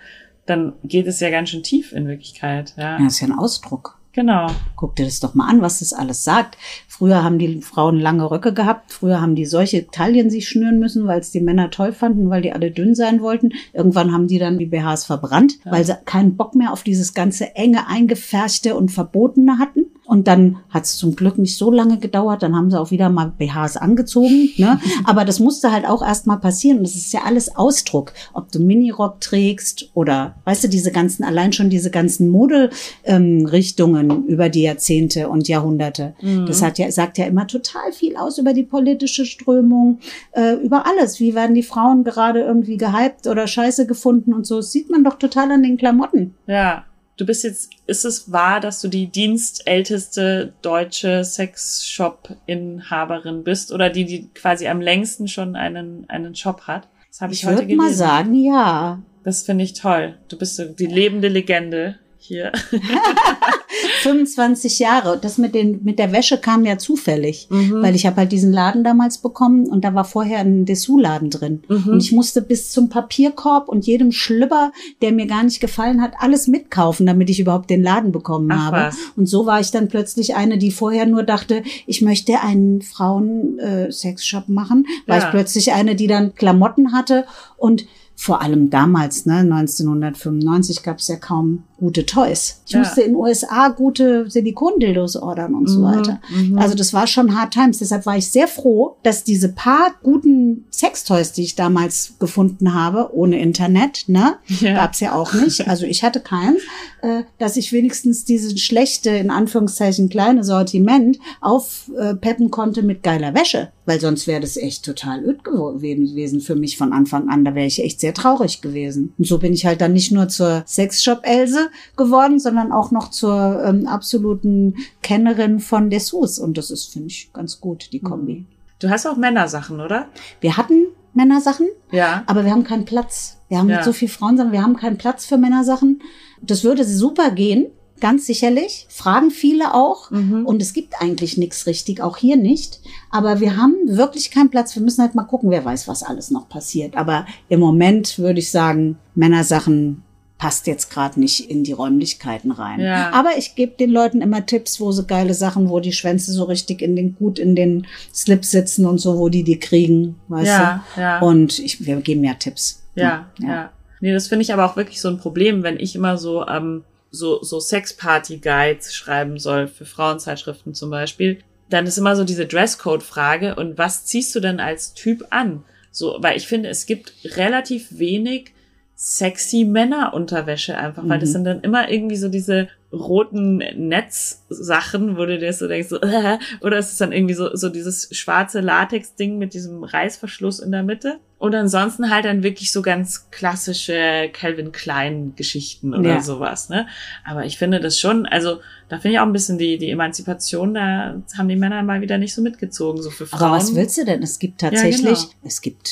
dann geht es ja ganz schön tief in Wirklichkeit. Ja, Ja, ist ja ein Ausdruck. Genau. Guck dir das doch mal an, was das alles sagt. Früher haben die Frauen lange Röcke gehabt. Früher haben die solche Taillen sich schnüren müssen, weil es die Männer toll fanden, weil die alle dünn sein wollten. Irgendwann haben die dann die BHs verbrannt, weil sie keinen Bock mehr auf dieses ganze enge, eingefärschte und verbotene hatten. Und dann hat es zum Glück nicht so lange gedauert. Dann haben sie auch wieder mal BHs angezogen. Ne? Aber das musste halt auch erst mal passieren. Und das ist ja alles Ausdruck. Ob du Minirock trägst oder, weißt du, diese ganzen, allein schon diese ganzen Moderichtungen über die Jahrzehnte und Jahrhunderte. Mhm. Das hat ja, sagt ja immer total viel aus über die politische Strömung, äh, über alles. Wie werden die Frauen gerade irgendwie gehypt oder scheiße gefunden und so. Das sieht man doch total an den Klamotten. Ja. Du bist jetzt, ist es wahr, dass du die dienstälteste deutsche Sexshop-Inhaberin bist oder die, die quasi am längsten schon einen, einen Shop hat? Das habe ich, Ich heute würde gelesen. mal sagen, ja. Das finde ich toll. Du bist so die lebende Legende hier. 25 Jahre. Das mit den mit der Wäsche kam ja zufällig, Mhm. weil ich habe halt diesen Laden damals bekommen und da war vorher ein Dessous-Laden drin Mhm. und ich musste bis zum Papierkorb und jedem Schlüpper, der mir gar nicht gefallen hat, alles mitkaufen, damit ich überhaupt den Laden bekommen Ach habe. was. Und so war ich dann plötzlich eine, die vorher nur dachte, ich möchte einen Frauen-Sexshop machen, war Ja. ich plötzlich eine, die dann Klamotten hatte und vor allem damals, ne, 1995 gab es ja kaum gute Toys. Ich Ja. musste in den USA gute Silikondildos ordern und so Mhm, weiter. mhm. Also das war schon Hard Times. Deshalb war ich sehr froh, dass diese paar guten Sextoys, die ich damals gefunden habe, ohne Internet, ne, Ja. gab's ja auch nicht. Also ich hatte keinen, äh, dass ich wenigstens diese schlechte, in Anführungszeichen kleine Sortiment aufpeppen konnte mit geiler Wäsche. Weil sonst wäre das echt total öd gewesen für mich von Anfang an. Da wäre ich echt sehr traurig gewesen. Und so bin ich halt dann nicht nur zur Sexshop-Else geworden, sondern auch noch zur ähm, absoluten Kennerin von Dessous. Und das ist, finde ich, ganz gut, die Kombi. Du hast auch Männersachen, oder? Wir hatten Männersachen, Ja. aber wir haben keinen Platz. Wir haben Ja. so viel Frauensachen, wir haben keinen Platz für Männersachen. Das würde super gehen, ganz sicherlich. Fragen viele auch. Mhm. Und es gibt eigentlich nichts richtig, auch hier nicht. Aber wir haben wirklich keinen Platz. Wir müssen halt mal gucken, wer weiß, was alles noch passiert. Aber im Moment würde ich sagen, Männersachen passt jetzt gerade nicht in die Räumlichkeiten rein. Ja. Aber ich gebe den Leuten immer Tipps, wo sie geile Sachen, wo die Schwänze so richtig in den gut in den Slips sitzen und so, wo die die kriegen, weißt Ja, du? ja. Und ich, wir geben ja Tipps. Ja, ja. Nee, das finde ich aber auch wirklich so ein Problem, wenn ich immer so, ähm, so, so Sexparty-Guides schreiben soll für Frauenzeitschriften zum Beispiel. Dann ist immer so diese Dresscode-Frage und was ziehst du denn als Typ an? So, weil ich finde, es gibt relativ wenig sexy Männerunterwäsche einfach, weil das Mhm. sind dann immer irgendwie so diese roten Netzsachen, wo du dir so denkst, so, äh, oder es ist dann irgendwie so, so dieses schwarze Latex-Ding mit diesem Reißverschluss in der Mitte. Und ansonsten halt dann wirklich so ganz klassische Calvin Klein Geschichten oder Ja. sowas, ne? Aber ich finde das schon, also da finde ich auch ein bisschen die, die Emanzipation, da haben die Männer mal wieder nicht so mitgezogen, so für Frauen. Aber was willst du denn? Es gibt tatsächlich, genau. es gibt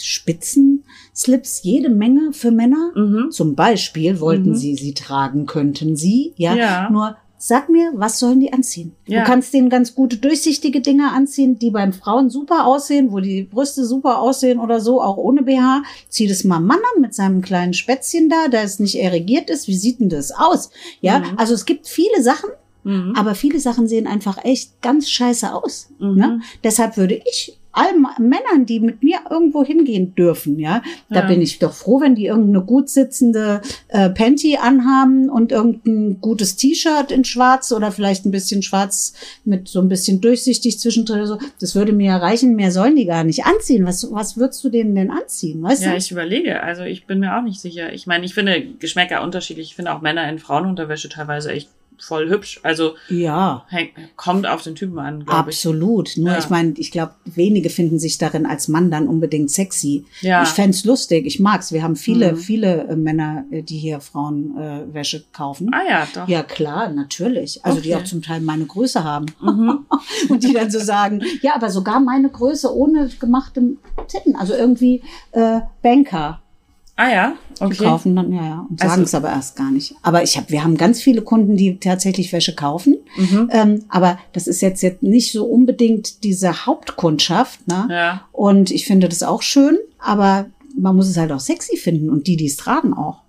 Spitzenslips, jede Menge für Männer. Zum Beispiel wollten Mhm. sie sie tragen, könnten sie, ja. Ja. Nur sag mir, was sollen die anziehen? Ja. Du kannst denen ganz gute durchsichtige Dinge anziehen, die beim Frauen super aussehen, wo die Brüste super aussehen oder so, auch ohne BH. Zieh das mal Mann an mit seinem kleinen Spätzchen da, der es nicht erregiert ist. Wie sieht denn das aus? Ja, Mhm. also es gibt viele Sachen, Mhm. aber viele Sachen sehen einfach echt ganz scheiße aus. Mhm. Ne? Deshalb würde ich allen Männern, die mit mir irgendwo hingehen dürfen, ja, da Ja. bin ich doch froh, wenn die irgendeine gut sitzende äh, Panty anhaben und irgendein gutes T-Shirt in Schwarz oder vielleicht ein bisschen Schwarz mit so ein bisschen durchsichtig zwischendrin oder so. Das würde mir ja reichen. Mehr sollen die gar nicht anziehen. Was, was würdest du denen denn anziehen? Weißt Ja, du? ich überlege. Also ich bin mir auch nicht sicher. Ich meine, ich finde Geschmäcker unterschiedlich. Ich finde auch Männer in Frauenunterwäsche teilweise echt voll hübsch. Also ja. häng, kommt auf den Typen an, glaube ich. Absolut. Nur Ja. ich meine, ich glaube, wenige finden sich darin als Mann dann unbedingt sexy. Ja. Ich fänd's lustig, ich mag's. Wir haben viele, Mhm. viele äh, Männer, äh, die hier Frauenwäsche äh, Wäsche kaufen. Ah ja, doch. Ja, klar, natürlich. Also die Okay. auch zum Teil meine Größe haben. Mhm. Und die dann so sagen, ja, aber sogar meine Größe ohne gemachte Titten. Also irgendwie äh, Banker. Ah ja, Die okay. kaufen dann, ja, ja, und Also- sagen es aber erst gar nicht. Aber ich habe, wir haben ganz viele Kunden, die tatsächlich Wäsche kaufen. Mhm. Ähm, aber das ist jetzt, jetzt nicht so unbedingt diese Hauptkundschaft. Ne? Ja. Und ich finde das auch schön, aber man muss es halt auch sexy finden und die, die es tragen auch.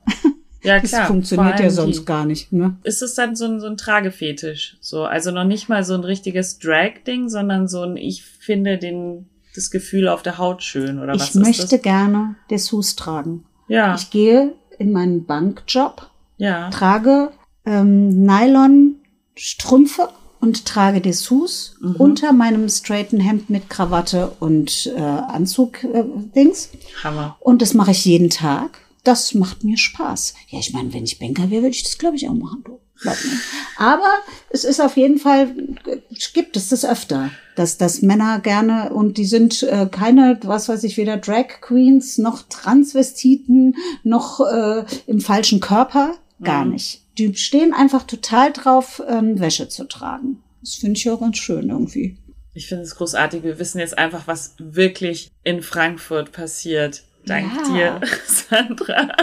Ja, Das klar. funktioniert Vor ja sonst die. gar nicht. Ne? Ist es dann so ein, so ein Tragefetisch? So, also noch nicht mal so ein richtiges Drag-Ding, sondern so ein, ich finde den, das Gefühl auf der Haut schön oder was Ich ist möchte das? gerne Dessous tragen. Ja. Ich gehe in meinen Bankjob, Ja. trage ähm, Nylon-Strümpfe und trage Dessous Mhm. unter meinem straighten Hemd mit Krawatte und äh, Anzug-Dings. Hammer. Und das mache ich jeden Tag. Das macht mir Spaß. Ja, ich meine, wenn ich Banker wäre, würde ich das, glaube ich, auch machen. Du. Mir. Aber es ist auf jeden Fall, gibt es das öfter, dass, dass Männer gerne, und die sind äh, keine, was weiß ich, weder Drag Queens, noch Transvestiten, noch äh, im falschen Körper. Gar Mhm. nicht. Die stehen einfach total drauf, ähm, Wäsche zu tragen. Das finde ich auch ganz schön irgendwie. Ich finde es großartig. Wir wissen jetzt einfach, was wirklich in Frankfurt passiert. Dank Ja. dir, Sandra.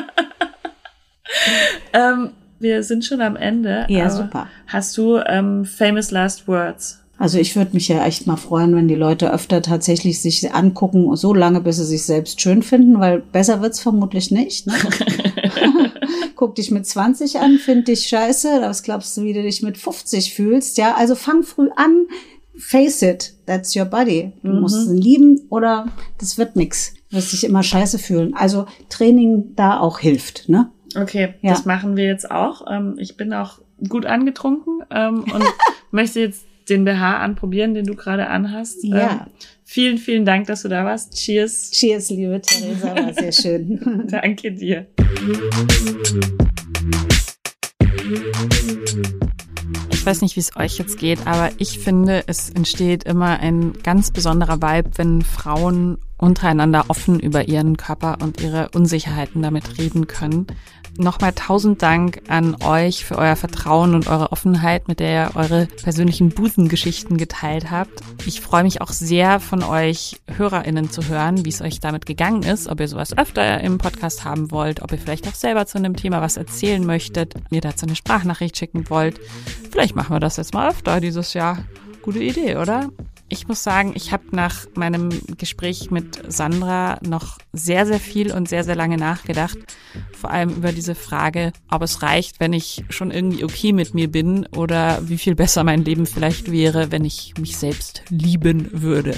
ähm, Wir sind schon am Ende. Ja, super. Hast du ähm, famous last words? Also ich würde mich ja echt mal freuen, wenn die Leute öfter tatsächlich sich angucken, so lange, bis sie sich selbst schön finden, weil besser wird's vermutlich nicht. Ne? Guck dich mit 20 an, find dich scheiße, was glaubst du, wie du dich mit 50 fühlst? Ja, also fang früh an, face it, that's your body. Du Mhm. musst ihn lieben oder das wird nix. Du wirst dich immer scheiße fühlen. Also Training da auch hilft, ne? Okay, Ja. das machen wir jetzt auch. Ähm, ich bin auch gut angetrunken ähm, und möchte jetzt den BH anprobieren, den du gerade anhast. Ja. Ähm, vielen, vielen Dank, dass du da warst. Cheers. Cheers, liebe Theresa, war sehr schön. Danke dir. Ich weiß nicht, wie es euch jetzt geht, aber ich finde, es entsteht immer ein ganz besonderer Vibe, wenn Frauen untereinander offen über ihren Körper und ihre Unsicherheiten damit reden können. Nochmal tausend Dank an euch für euer Vertrauen und eure Offenheit, mit der ihr eure persönlichen Busengeschichten geteilt habt. Ich freue mich auch sehr von euch HörerInnen zu hören, wie es euch damit gegangen ist, ob ihr sowas öfter im Podcast haben wollt, ob ihr vielleicht auch selber zu einem Thema was erzählen möchtet, mir dazu eine Sprachnachricht schicken wollt. Vielleicht machen wir das jetzt mal öfter dieses Jahr. Gute Idee, oder? Ich muss sagen, ich habe nach meinem Gespräch mit Sandra noch sehr, sehr viel und sehr, sehr lange nachgedacht. Vor allem über diese Frage, ob es reicht, wenn ich schon irgendwie okay mit mir bin oder wie viel besser mein Leben vielleicht wäre, wenn ich mich selbst lieben würde.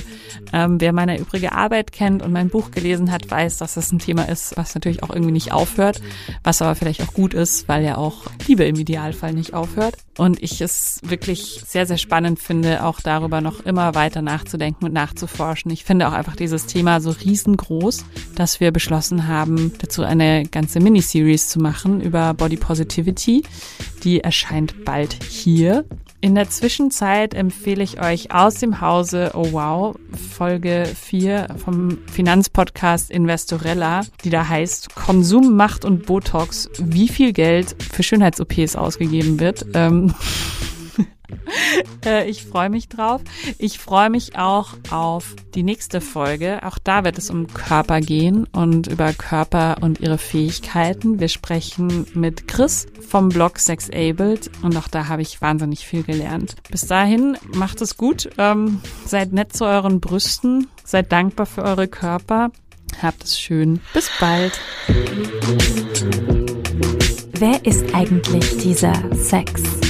Ähm, wer meine übrige Arbeit kennt und mein Buch gelesen hat, weiß, dass das ein Thema ist, was natürlich auch irgendwie nicht aufhört, was aber vielleicht auch gut ist, weil ja auch Liebe im Idealfall nicht aufhört. Und ich es wirklich sehr, sehr spannend finde, auch darüber noch immer weiter nachzudenken und nachzuforschen. Ich finde auch einfach dieses Thema so riesengroß, dass wir beschlossen haben, dazu eine ganze Miniseries zu machen über Body Positivity. Die erscheint bald hier. In der Zwischenzeit empfehle ich euch aus dem Hause Oh Wow Folge 4 vom Finanzpodcast Investorella, die da heißt Konsum, Macht und Botox, wie viel Geld für Schönheits-OPs ausgegeben wird. Ähm Äh, Ich freue mich drauf. Ich freue mich auch auf die nächste Folge. Auch da wird es um Körper gehen und über Körper und ihre Fähigkeiten. Wir sprechen mit Chris vom Blog Sexabled und auch da habe ich wahnsinnig viel gelernt. Bis dahin, macht es gut. Ähm, seid nett zu euren Brüsten. Seid dankbar für eure Körper. Habt es schön. Bis bald. Wer ist eigentlich dieser Sex?